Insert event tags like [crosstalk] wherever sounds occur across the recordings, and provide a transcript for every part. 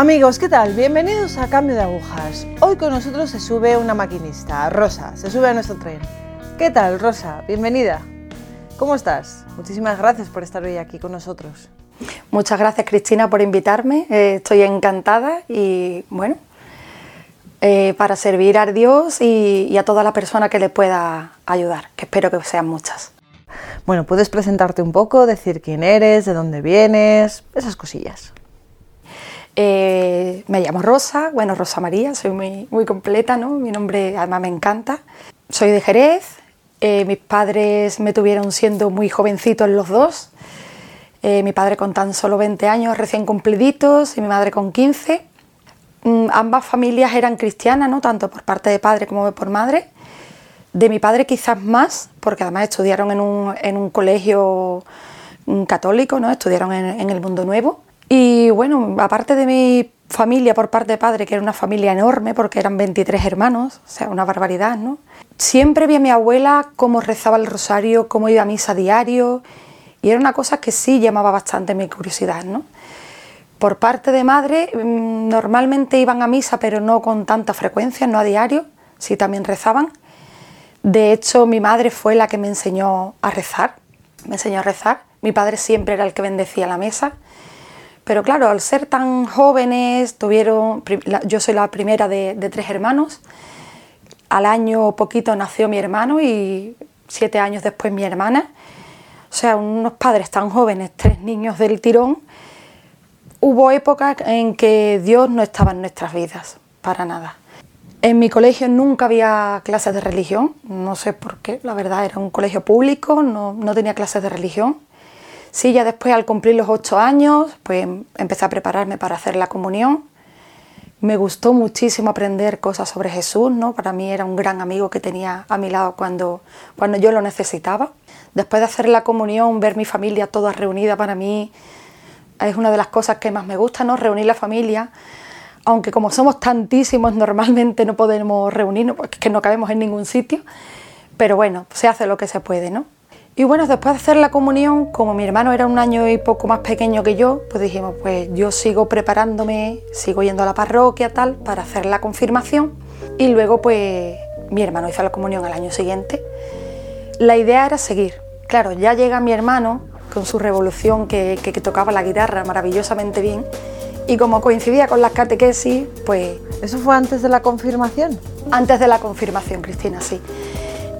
Amigos, ¿qué tal? Bienvenidos a Cambio de Agujas. Hoy con nosotros se sube una maquinista, Rosa, se sube a nuestro tren. ¿Qué tal, Rosa? Bienvenida. ¿Cómo estás? Muchísimas gracias por estar hoy aquí con nosotros. Muchas gracias, Cristina, por invitarme. Eh, estoy encantada y, bueno, eh, para servir a Dios y, y a toda la persona que le pueda ayudar, que espero que sean muchas. Bueno, puedes presentarte un poco, decir quién eres, de dónde vienes, esas cosillas. Eh, me llamo Rosa, bueno, Rosa María, soy muy, muy completa, ¿no? Mi nombre además me encanta. Soy de Jerez, eh, mis padres me tuvieron siendo muy jovencitos los dos. Eh, mi padre con tan solo 20 años recién cumpliditos y mi madre con 15. Mm, ambas familias eran cristianas, ¿no? tanto por parte de padre como por madre. De mi padre quizás más, porque además estudiaron en un, en un colegio mm, católico, ¿no? estudiaron en, en el Mundo Nuevo. Y bueno, aparte de mi familia por parte de padre, que era una familia enorme porque eran 23 hermanos, o sea, una barbaridad, ¿no? Siempre vi a mi abuela cómo rezaba el rosario, cómo iba a misa diario, y era una cosa que sí llamaba bastante mi curiosidad, ¿no? Por parte de madre, mm, normalmente iban a misa, pero no con tanta frecuencia, no a diario, sí también rezaban. De hecho, mi madre fue la que me enseñó a rezar, me enseñó a rezar. Mi padre siempre era el que bendecía la mesa pero claro, al ser tan jóvenes, tuvieron, yo soy la primera de, tres hermanos, al año poquito nació mi hermano y siete años después mi hermana. O sea, unos padres tan jóvenes, tres niños del tirón. Hubo épocas en que Dios no estaba en nuestras vidas, para nada. En mi colegio nunca había clases de religión, no sé por qué, la verdad era un colegio público, no, no tenía clases de religión. Sí, ya después al cumplir los ocho años, pues empecé a prepararme para hacer la comunión. Me gustó muchísimo aprender cosas sobre Jesús, ¿no? Para mí era un gran amigo que tenía a mi lado cuando, cuando yo lo necesitaba. Después de hacer la comunión, ver mi familia toda reunida para mí es una de las cosas que más me gusta, ¿no? Reunir la familia. Aunque como somos tantísimos, normalmente no podemos reunirnos porque no cabemos en ningún sitio. Pero bueno, se hace lo que se puede, ¿no? Y bueno, después de hacer la comunión, como mi hermano era un año y poco más pequeño que yo, pues dijimos, pues yo sigo preparándome, sigo yendo a la parroquia, tal, para hacer la confirmación. Y luego, pues mi hermano hizo la comunión al año siguiente. La idea era seguir. Claro, ya llega mi hermano con su revolución que, que, que tocaba la guitarra maravillosamente bien. Y como coincidía con las catequesis, pues... ¿Eso fue antes de la confirmación? Antes de la confirmación, Cristina, sí.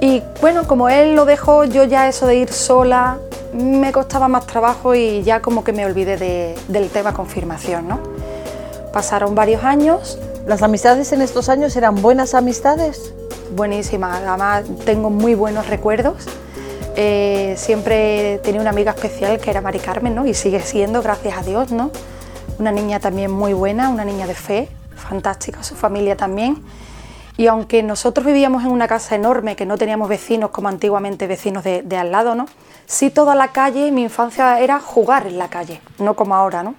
Y bueno, como él lo dejó, yo ya eso de ir sola me costaba más trabajo y ya como que me olvidé del tema confirmación, ¿no? Pasaron varios años. ¿Las amistades en estos años eran buenas amistades? Buenísimas, además tengo muy buenos recuerdos. Eh, siempre tenía una amiga especial que era Mari Carmen, ¿no? Y sigue siendo, gracias a Dios, ¿no? Una niña también muy buena, una niña de fe, fantástica, su familia también. Y aunque nosotros vivíamos en una casa enorme, que no teníamos vecinos como antiguamente vecinos de, al lado, ¿no? Sí toda la calle, mi infancia era jugar en la calle, no como ahora, ¿no?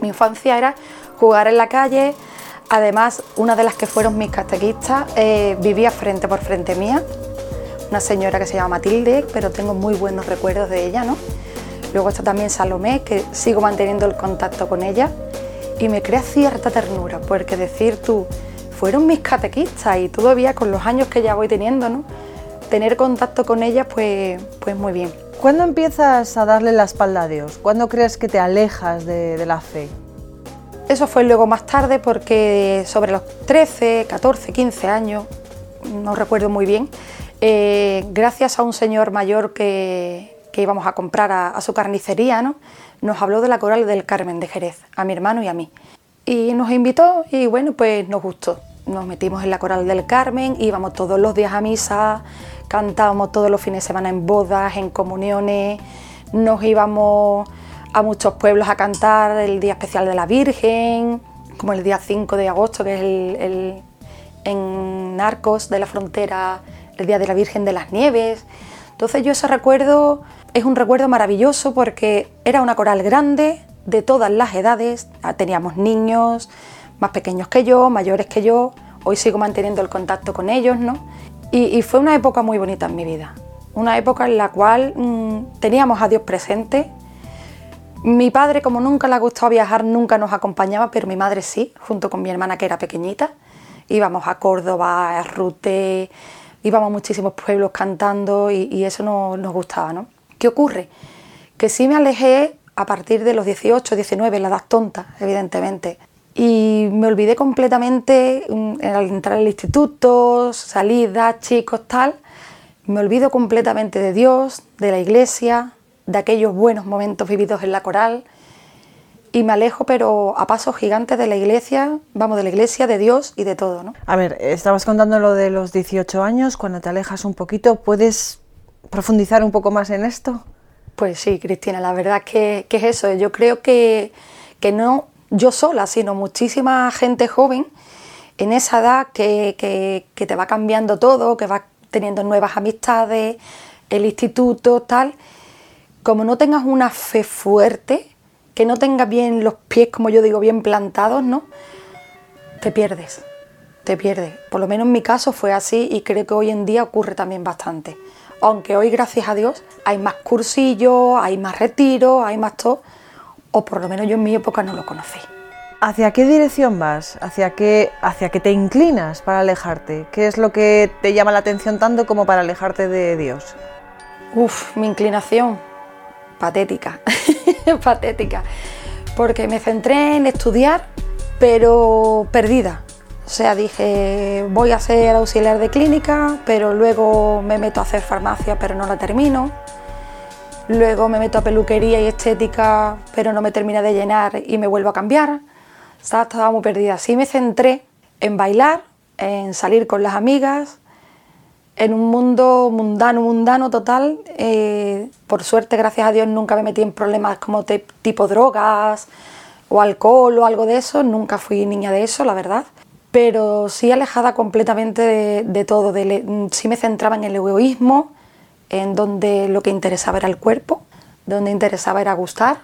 Mi infancia era jugar en la calle, además una de las que fueron mis catequistas eh, vivía frente por frente mía, una señora que se llama Matilde, pero tengo muy buenos recuerdos de ella, ¿no? Luego está también Salomé, que sigo manteniendo el contacto con ella y me crea cierta ternura, porque decir tú, fueron mis catequistas y todavía con los años que ya voy teniendo, ¿no? tener contacto con ellas, pues, pues muy bien. ¿Cuándo empiezas a darle la espalda a Dios? ¿Cuándo crees que te alejas de, la fe? Eso fue luego más tarde porque sobre los 13, 14, 15 años, no recuerdo muy bien, eh, gracias a un señor mayor que, que íbamos a comprar a, a, su carnicería, ¿no? nos habló de la coral del Carmen de Jerez, a mi hermano y a mí. Y nos invitó y bueno, pues nos gustó nos metimos en la coral del Carmen, íbamos todos los días a misa, cantábamos todos los fines de semana en bodas, en comuniones, nos íbamos a muchos pueblos a cantar el Día Especial de la Virgen, como el día 5 de agosto, que es el, en Narcos de la Frontera, el Día de la Virgen de las Nieves. Entonces yo ese recuerdo es un recuerdo maravilloso porque era una coral grande, de todas las edades, teníamos niños, más pequeños que yo, mayores que yo, hoy sigo manteniendo el contacto con ellos, ¿no? Y, fue una época muy bonita en mi vida, una época en la cual mm, teníamos a Dios presente, Mi padre, como nunca le ha gustado viajar, nunca nos acompañaba, pero mi madre sí, junto con mi hermana que era pequeñita. Íbamos a Córdoba, a Rute, íbamos a muchísimos pueblos cantando y, eso nos gustaba, ¿no? ¿Qué ocurre? Que sí me alejé a partir de los 18, 19, la edad tonta, evidentemente. Y me olvidé completamente mm, al entrar al instituto, salida, chicos, tal. Me olvido completamente de Dios, de la iglesia, de aquellos buenos momentos vividos en la coral y me alejo, pero a pasos gigantes de la iglesia, vamos, de la iglesia, de Dios y de todo, ¿no? A ver, estabas contando lo de los 18 años, cuando te alejas un poquito, ¿puedes profundizar un poco más en esto? Pues sí, Cristina, la verdad que, que es eso. Yo creo que, que, no yo sola, sino muchísima gente joven en esa edad que, que, te va cambiando todo, que va teniendo nuevas amistades, el instituto, tal como no tengas una fe fuerte, que no tengas bien los pies, como yo digo, bien plantados, ¿no? Te pierdes, te pierdes. Por lo menos en mi caso fue así y creo que hoy en día ocurre también bastante. Aunque hoy, gracias a Dios, hay más cursillos, hay más retiros, hay más todo, o por lo menos yo en mi época no lo conocí. ¿Hacia qué dirección vas? ¿Hacia qué, ¿Hacia qué te inclinas para alejarte? ¿Qué es lo que te llama la atención tanto como para alejarte de Dios? Uf, mi inclinación patética, [laughs] patética, porque me centré en estudiar, pero perdida. O sea, dije, voy a ser auxiliar de clínica, pero luego me meto a hacer farmacia, pero no la termino. Luego me meto a peluquería y estética, pero no me termina de llenar y me vuelvo a cambiar. Estaba, estaba muy perdida. Así me centré en bailar, en salir con las amigas, en un mundo mundano, mundano total. Eh, por suerte, gracias a Dios, nunca me metí en problemas como tipo drogas o alcohol o algo de eso. Nunca fui niña de eso, la verdad. Pero sí alejada completamente de, todo. De, sí me centraba en el egoísmo, en donde lo que interesaba era el cuerpo, donde interesaba era gustar.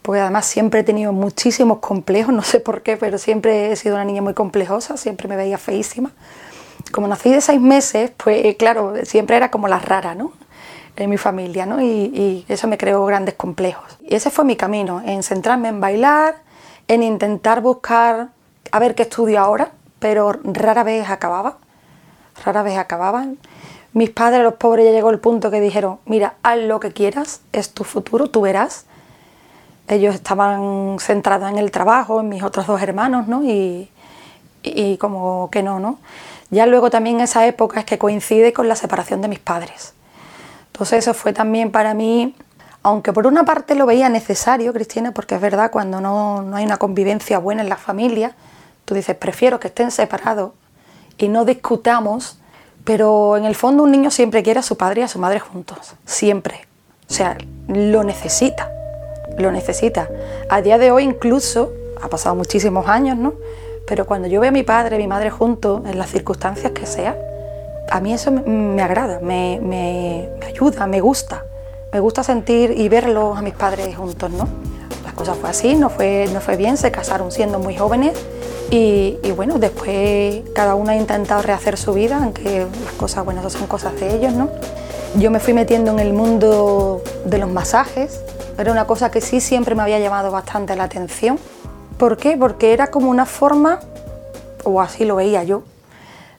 Porque además siempre he tenido muchísimos complejos, [laughs] no sé por qué, pero siempre he sido una niña muy complejosa, siempre me veía feísima como nací de seis meses, pues eh, claro, siempre era como la rara, ¿no? En mi familia, ¿no? Y, eso me creó grandes complejos. Y ese fue mi camino, en centrarme en bailar, en intentar buscar a ver qué estudio ahora, pero rara vez acababa, rara vez acababan. Mis padres, los pobres, ya llegó el punto que dijeron, mira, haz lo que quieras, es tu futuro, tú verás. Ellos estaban centrados en el trabajo, en mis otros dos hermanos, ¿no? Y, y como que no, ¿no? Ya luego también esa época es que coincide con la separación de mis padres. Entonces eso fue también para mí, aunque por una parte lo veía necesario, Cristina, porque es verdad, cuando no, no hay una convivencia buena en la familia, tú dices, prefiero que estén separados y no discutamos, pero en el fondo un niño siempre quiere a su padre y a su madre juntos, siempre. O sea, lo necesita, lo necesita. A día de hoy incluso, ha pasado muchísimos años, ¿no? Pero cuando yo veo a mi padre y mi madre juntos, en las circunstancias que sea, a mí eso me, agrada, me, ayuda, me gusta. Me gusta sentir y verlos a mis padres juntos, ¿no? Las cosas fue así, no fue, no fue bien, se casaron siendo muy jóvenes y, bueno, después cada uno ha intentado rehacer su vida, aunque las cosas, bueno, eso son cosas de ellos, ¿no? Yo me fui metiendo en el mundo de los masajes, era una cosa que sí siempre me había llamado bastante la atención ¿Por qué? Porque era como una forma, o así lo veía yo,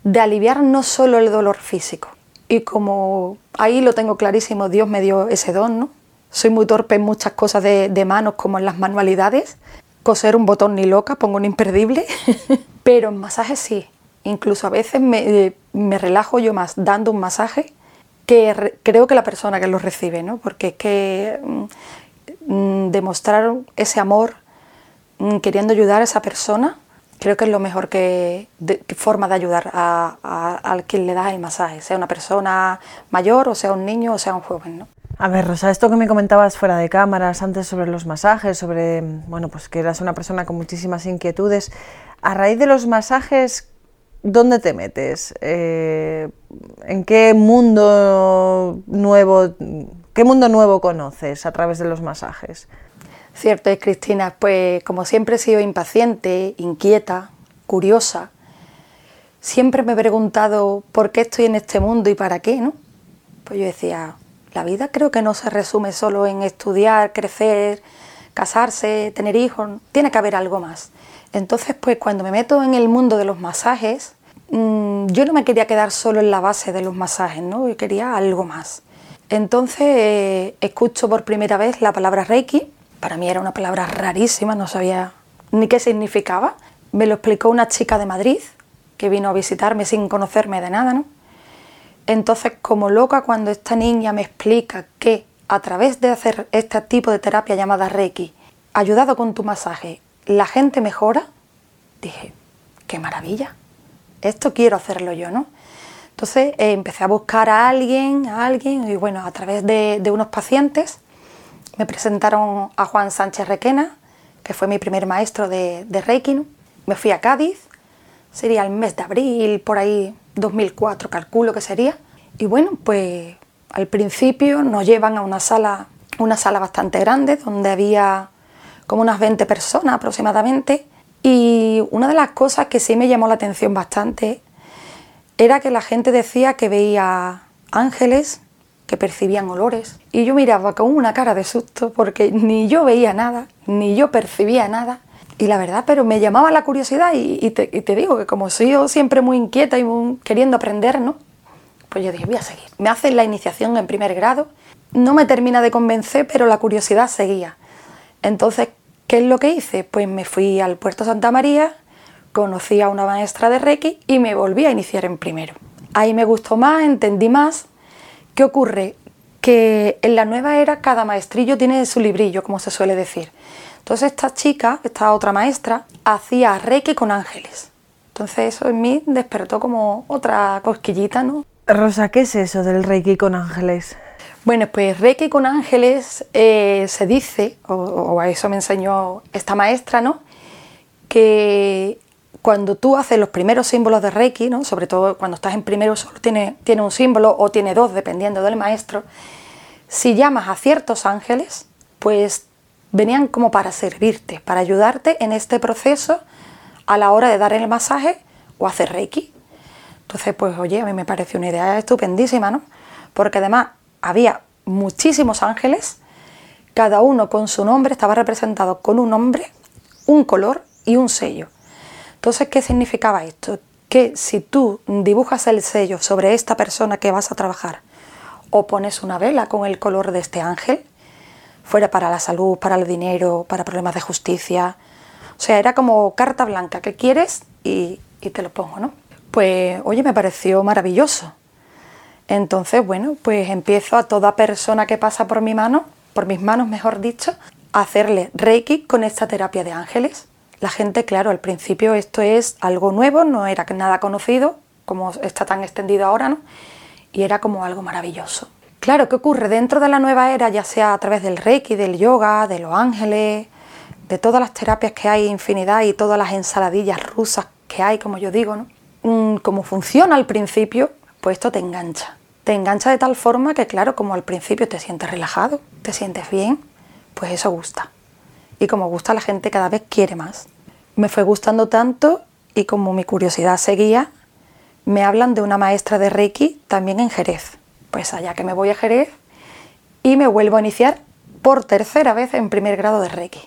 de aliviar no solo el dolor físico. Y como ahí lo tengo clarísimo, Dios me dio ese don, ¿no? Soy muy torpe en muchas cosas de, manos, como en las manualidades. Coser un botón ni loca, pongo un imperdible. [laughs] Pero en masajes sí. Incluso a veces me, me relajo yo más dando un masaje que creo que la persona que lo recibe, ¿no? Porque es que mm, mm, demostrar ese amor Mm, queriendo ayudar a esa persona, creo que es lo mejor que, forma de ayudar a, quien le da el masaje, sea una persona mayor o sea un niño o sea un joven. A ver, Rosa, esto que me comentabas fuera de cámaras antes sobre los masajes, sobre, bueno, pues que eras una persona con muchísimas inquietudes, a raíz de los masajes, ¿dónde te metes? Eh, ¿En qué mundo nuevo, qué mundo nuevo conoces a través de los masajes? Cierto es, Cristina, pues como siempre he sido impaciente, inquieta, curiosa, siempre me he preguntado por qué estoy en este mundo y para qué, ¿no? Pues yo decía, la vida creo que no se resume solo en estudiar, crecer, casarse, tener hijos, tiene que haber algo más. Entonces, pues cuando me meto en el mundo de los masajes, mm, yo no me quería quedar solo en la base de los masajes, ¿no? Yo quería algo más. Entonces, eh, escucho por primera vez la palabra Reiki. Para mí era una palabra rarísima, no sabía ni qué significaba. Me lo explicó una chica de Madrid que vino a visitarme sin conocerme de nada, ¿no? Entonces, como loca, cuando esta niña me explica que a través de hacer este tipo de terapia llamada Reiki, ayudado con tu masaje, la gente mejora, dije, qué maravilla, esto quiero hacerlo yo, ¿no? Entonces eh, empecé a buscar a alguien, a alguien, y bueno, a través de, unos pacientes me presentaron a Juan Sánchez Requena, que fue mi primer maestro de, de Reiki. Me fui a Cádiz, sería el mes de abril, por ahí 2004 calculo que sería. Y bueno, pues al principio nos llevan a una sala, una sala bastante grande, donde había como unas 20 personas aproximadamente. Y una de las cosas que sí me llamó la atención bastante era que la gente decía que veía ángeles, que percibían olores. Y yo miraba con una cara de susto porque ni yo veía nada, ni yo percibía nada. Y la verdad, pero me llamaba la curiosidad y, te, digo que como soy yo siempre muy inquieta y queriendo aprender, ¿no? Pues yo dije, voy a seguir. Me hacen la iniciación en primer grado, no me termina de convencer, pero la curiosidad seguía. Entonces, ¿qué es lo que hice? Pues me fui al Puerto Santa María, conocí a una maestra de Reiki y me volví a iniciar en primero. Ahí me gustó más, entendí más. ¿Qué ocurre? Que en la nueva era cada maestrillo tiene su librillo, como se suele decir. Entonces esta chica, esta otra maestra, hacía Reiki con ángeles. Entonces eso en mí despertó como otra cosquillita, ¿no? Rosa, ¿qué es eso del Reiki con ángeles? Bueno, pues Reiki con ángeles eh, se dice, o, a eso me enseñó esta maestra, ¿no? Que cuando tú haces los primeros símbolos de Reiki, ¿no? sobre todo cuando estás en primero solo tiene, tiene un símbolo o tiene dos, dependiendo del maestro, si llamas a ciertos ángeles, pues venían como para servirte, para ayudarte en este proceso a la hora de dar el masaje o hacer Reiki. Entonces, pues oye, a mí me pareció una idea estupendísima, ¿no? Porque además había muchísimos ángeles, cada uno con su nombre, estaba representado con un nombre, un color y un sello. Entonces, ¿qué significaba esto? Que si tú dibujas el sello sobre esta persona que vas a trabajar o pones una vela con el color de este ángel, fuera para la salud, para el dinero, para problemas de justicia, o sea, era como carta blanca, que quieres? Y, y te lo pongo, ¿no? pues oye, me pareció maravilloso. Entonces, bueno, pues empiezo a toda persona que pasa por mi mano, por mis manos mejor dicho, a hacerle Reiki con esta terapia de ángeles. La gente, claro, al principio esto es algo nuevo, no era nada conocido, como está tan extendido ahora, ¿no? Y era como algo maravilloso. Claro, ¿qué ocurre? Dentro de la nueva era, ya sea a través del Reiki, del yoga, de los ángeles, de todas las terapias que hay, infinidad, y todas las ensaladillas rusas que hay, como yo digo, ¿no? Mm, como funciona al principio, pues esto te engancha. Te engancha de tal forma que, claro, como al principio te sientes relajado, te sientes bien, pues eso gusta. Y como gusta la gente cada vez quiere más. Me fue gustando tanto y como mi curiosidad seguía, me hablan de una maestra de Reiki también en Jerez. Pues allá que me voy a Jerez y me vuelvo a iniciar por tercera vez en primer grado de Reiki.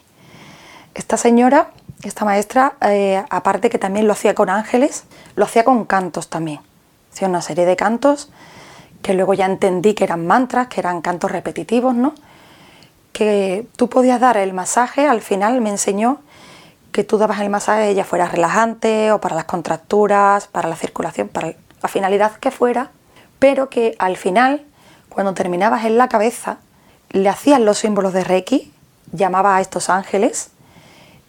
Esta señora esta maestra, eh, aparte que también lo hacía con ángeles, lo hacía con cantos también. Hacía una serie de cantos que luego ya entendí que eran mantras, que eran cantos repetitivos, ¿no? Que tú podías dar el masaje, al final me enseñó que tú dabas el masaje ya fuera relajante o para las contracturas, para la circulación, para la finalidad que fuera, pero que al final, cuando terminabas en la cabeza, le hacías los símbolos de Reiki, llamaba a estos ángeles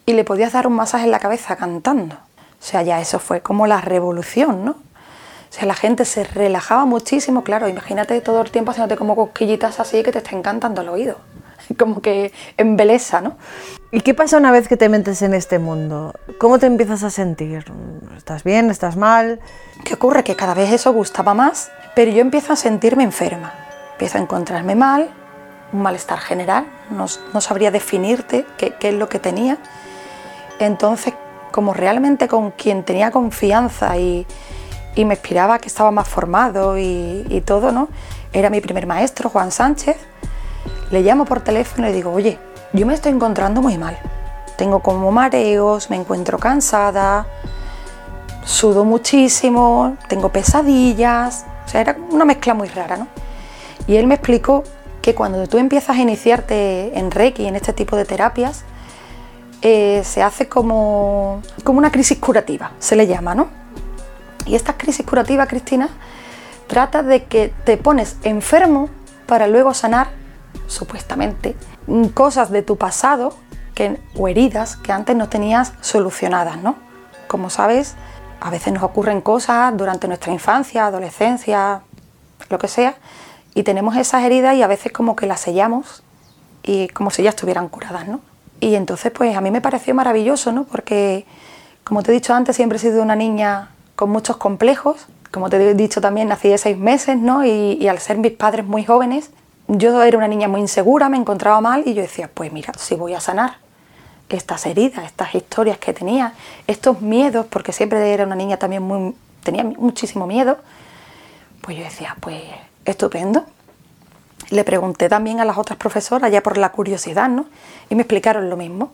y le podías dar un masaje en la cabeza cantando. O sea, ya eso fue como la revolución, ¿no? O sea, la gente se relajaba muchísimo, claro, imagínate todo el tiempo haciéndote como cosquillitas así que te estén cantando el oído. [laughs] Como que embeleza, ¿no? ¿Y qué pasa una vez que te metes en este mundo? ¿Cómo te empiezas a sentir? ¿Estás bien? ¿Estás mal? ¿Qué ocurre? Que cada vez eso gustaba más, pero yo empiezo a sentirme enferma. Empiezo a encontrarme mal, un malestar general, no, no sabría definirte qué, qué es lo que tenía entonces, como realmente con quien tenía confianza y, me inspiraba que estaba más formado y, todo, ¿no? Era mi primer maestro, Juan Sánchez. Le llamo por teléfono y le digo, oye, yo me estoy encontrando muy mal. Tengo como mareos, me encuentro cansada, sudo muchísimo, tengo pesadillas, o sea, era una mezcla muy rara, ¿no? Y él me explicó que cuando tú empiezas a iniciarte en Reiki, en este tipo de terapias, eh, se hace como, como una crisis curativa, se le llama, ¿no? Y esta crisis curativa, Cristina, trata de que te pones enfermo para luego sanar, supuestamente, cosas de tu pasado que, o heridas que antes no tenías solucionadas, ¿no? Como sabes, a veces nos ocurren cosas durante nuestra infancia, adolescencia, lo que sea, y tenemos esas heridas y a veces como que las sellamos y como si ya estuvieran curadas, ¿no? Y entonces pues a mí me pareció maravilloso, ¿no? Porque como te he dicho antes, siempre he sido una niña con muchos complejos, como te he dicho también, nací de seis meses, ¿no? Y al ser mis padres muy jóvenes, yo era una niña muy insegura, me encontraba mal y yo decía, pues mira, si voy a sanar estas heridas, estas historias que tenía, estos miedos, porque siempre era una niña también muy, tenía muchísimo miedo, pues yo decía, pues estupendo. Le pregunté también a las otras profesoras, ya por la curiosidad, ¿no? Y me explicaron lo mismo.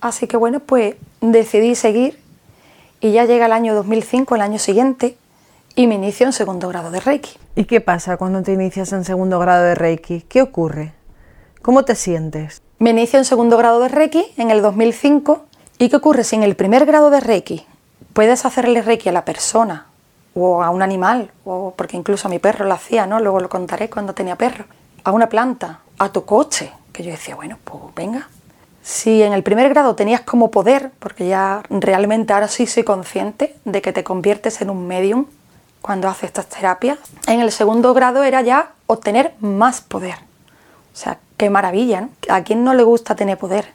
Así que bueno, pues decidí seguir y ya llega el año 2005, el año siguiente, y me inicio en segundo grado de Reiki. ¿Y qué pasa cuando te inicias en segundo grado de Reiki? ¿Qué ocurre? ¿Cómo te sientes? Me inicio en segundo grado de Reiki en el 2005. ¿Y qué ocurre si en el primer grado de Reiki puedes hacerle Reiki a la persona o a un animal, o porque incluso a mi perro lo hacía, ¿no? Luego lo contaré cuando tenía perro, a una planta, a tu coche, que yo decía, bueno, pues venga. Si en el primer grado tenías como poder, porque ya realmente ahora sí soy consciente de que te conviertes en un medium cuando haces estas terapias, en el segundo grado era ya obtener más poder. O sea, qué maravilla, ¿no? ¿A quién no le gusta tener poder?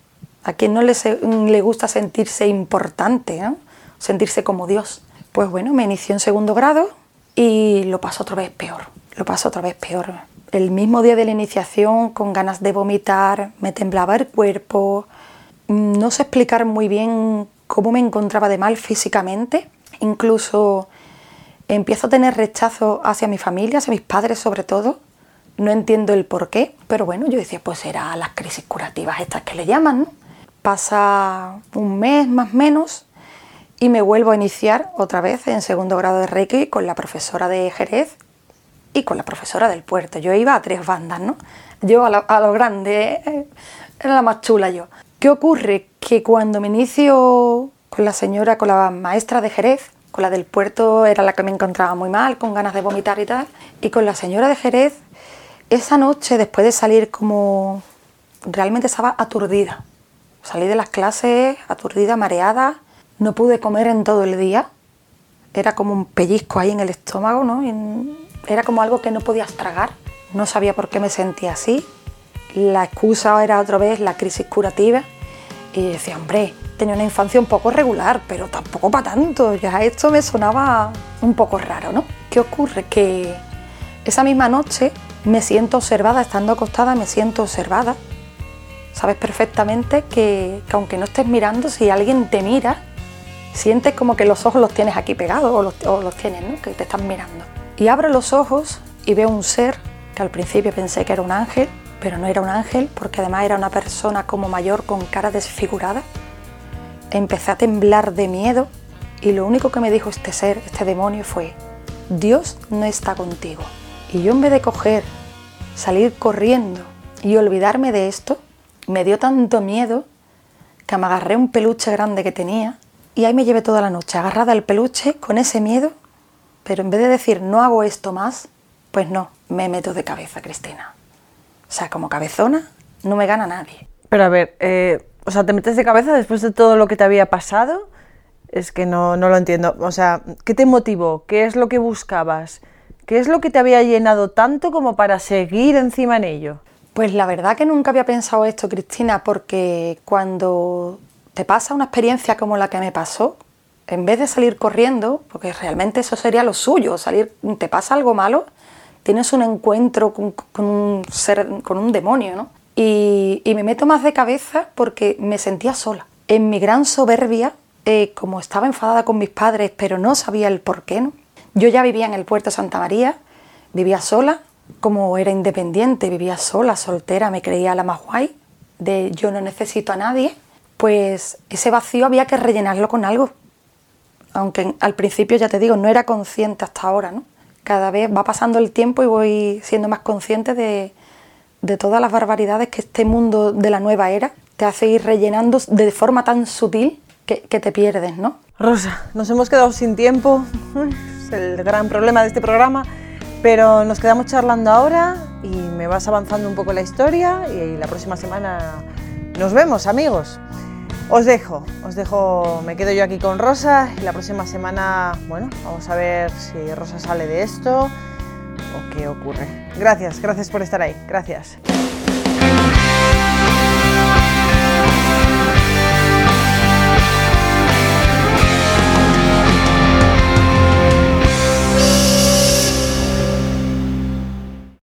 ¿A quién no le, le gusta sentirse importante, sentirse como Dios? Pues bueno, me inició en segundo grado y lo paso otra vez peor, lo paso otra vez peor. El mismo día de la iniciación, con ganas de vomitar, me temblaba el cuerpo, no sé explicar muy bien cómo me encontraba de mal físicamente, incluso empiezo a tener rechazo hacia mi familia, hacia mis padres sobre todo, no entiendo el por qué, pero bueno, yo decía, pues era las crisis curativas estas que le llaman, ¿no? Pasa un mes más o menos y me vuelvo a iniciar otra vez en segundo grado de Reiki con la profesora de Jerez y con la profesora del puerto. Yo iba a tres bandas, ¿no? Yo a, lo grande, eh, era la más chula yo. ¿Qué ocurre? Que cuando me inicio con la señora, con la maestra de Jerez, con la del puerto era la que me encontraba muy mal, con ganas de vomitar y tal, y con la señora de Jerez, esa noche, después de salir como... realmente estaba aturdida. Salí de las clases aturdida, mareada, no pude comer en todo el día. Era como un pellizco ahí en el estómago, ¿no? era como algo que no podías tragar. No sabía por qué me sentía así. La excusa era otra vez la crisis curativa. Y decía, hombre, tenía una infancia un poco regular, pero tampoco para tanto. Ya esto me sonaba un poco raro, ¿no? ¿Qué ocurre? Que esa misma noche me siento observada, estando acostada me siento observada. Sabes perfectamente que, que aunque no estés mirando, si alguien te mira, sientes como que los ojos los tienes aquí pegados o los, tienes, ¿no? que te están mirando. Y abro los ojos y veo un ser que al principio pensé que era un ángel, pero no era un ángel porque además era una persona como mayor con cara desfigurada. Empecé a temblar de miedo y lo único que me dijo este ser, este demonio, fue, Dios no está contigo. Y yo en vez de coger, salir corriendo y olvidarme de esto, me dio tanto miedo que me agarré un peluche grande que tenía y ahí me llevé toda la noche agarrada al peluche con ese miedo, pero en vez de decir no hago esto más, pues no, me meto de cabeza, Cristina. O sea, como cabezona no me gana nadie. Pero a ver, eh, o sea, te metes de cabeza después de todo lo que te había pasado. Es que no, no lo entiendo. O sea, ¿qué te motivó? ¿Qué es lo que buscabas? ¿Qué es lo que te había llenado tanto como para seguir encima en ello? Pues la verdad que nunca había pensado esto, Cristina, porque cuando te pasa una experiencia como la que me pasó, en vez de salir corriendo, porque realmente eso sería lo suyo, salir, te pasa algo malo, tienes un encuentro con, un ser, con un demonio, ¿no? Y, me meto más de cabeza porque me sentía sola. En mi gran soberbia, eh, como estaba enfadada con mis padres, pero no sabía el por qué, ¿no? Yo ya vivía en el puerto Santa María, vivía sola, como era independiente, vivía sola, soltera, me creía la más guay, de yo no necesito a nadie, pues ese vacío había que rellenarlo con algo. Aunque al principio, ya te digo, no era consciente hasta ahora, ¿no? Cada vez va pasando el tiempo y voy siendo más consciente de, de todas las barbaridades que este mundo de la nueva era te hace ir rellenando de forma tan sutil que, te pierdes, ¿no? Rosa, nos hemos quedado sin tiempo, es el gran problema de este programa, pero nos quedamos charlando ahora y me vas avanzando un poco la historia y la próxima semana nos vemos, amigos. Os dejo, os dejo, me quedo yo aquí con Rosa y la próxima semana, bueno, vamos a ver si Rosa sale de esto o qué ocurre. Gracias, gracias por estar ahí, gracias.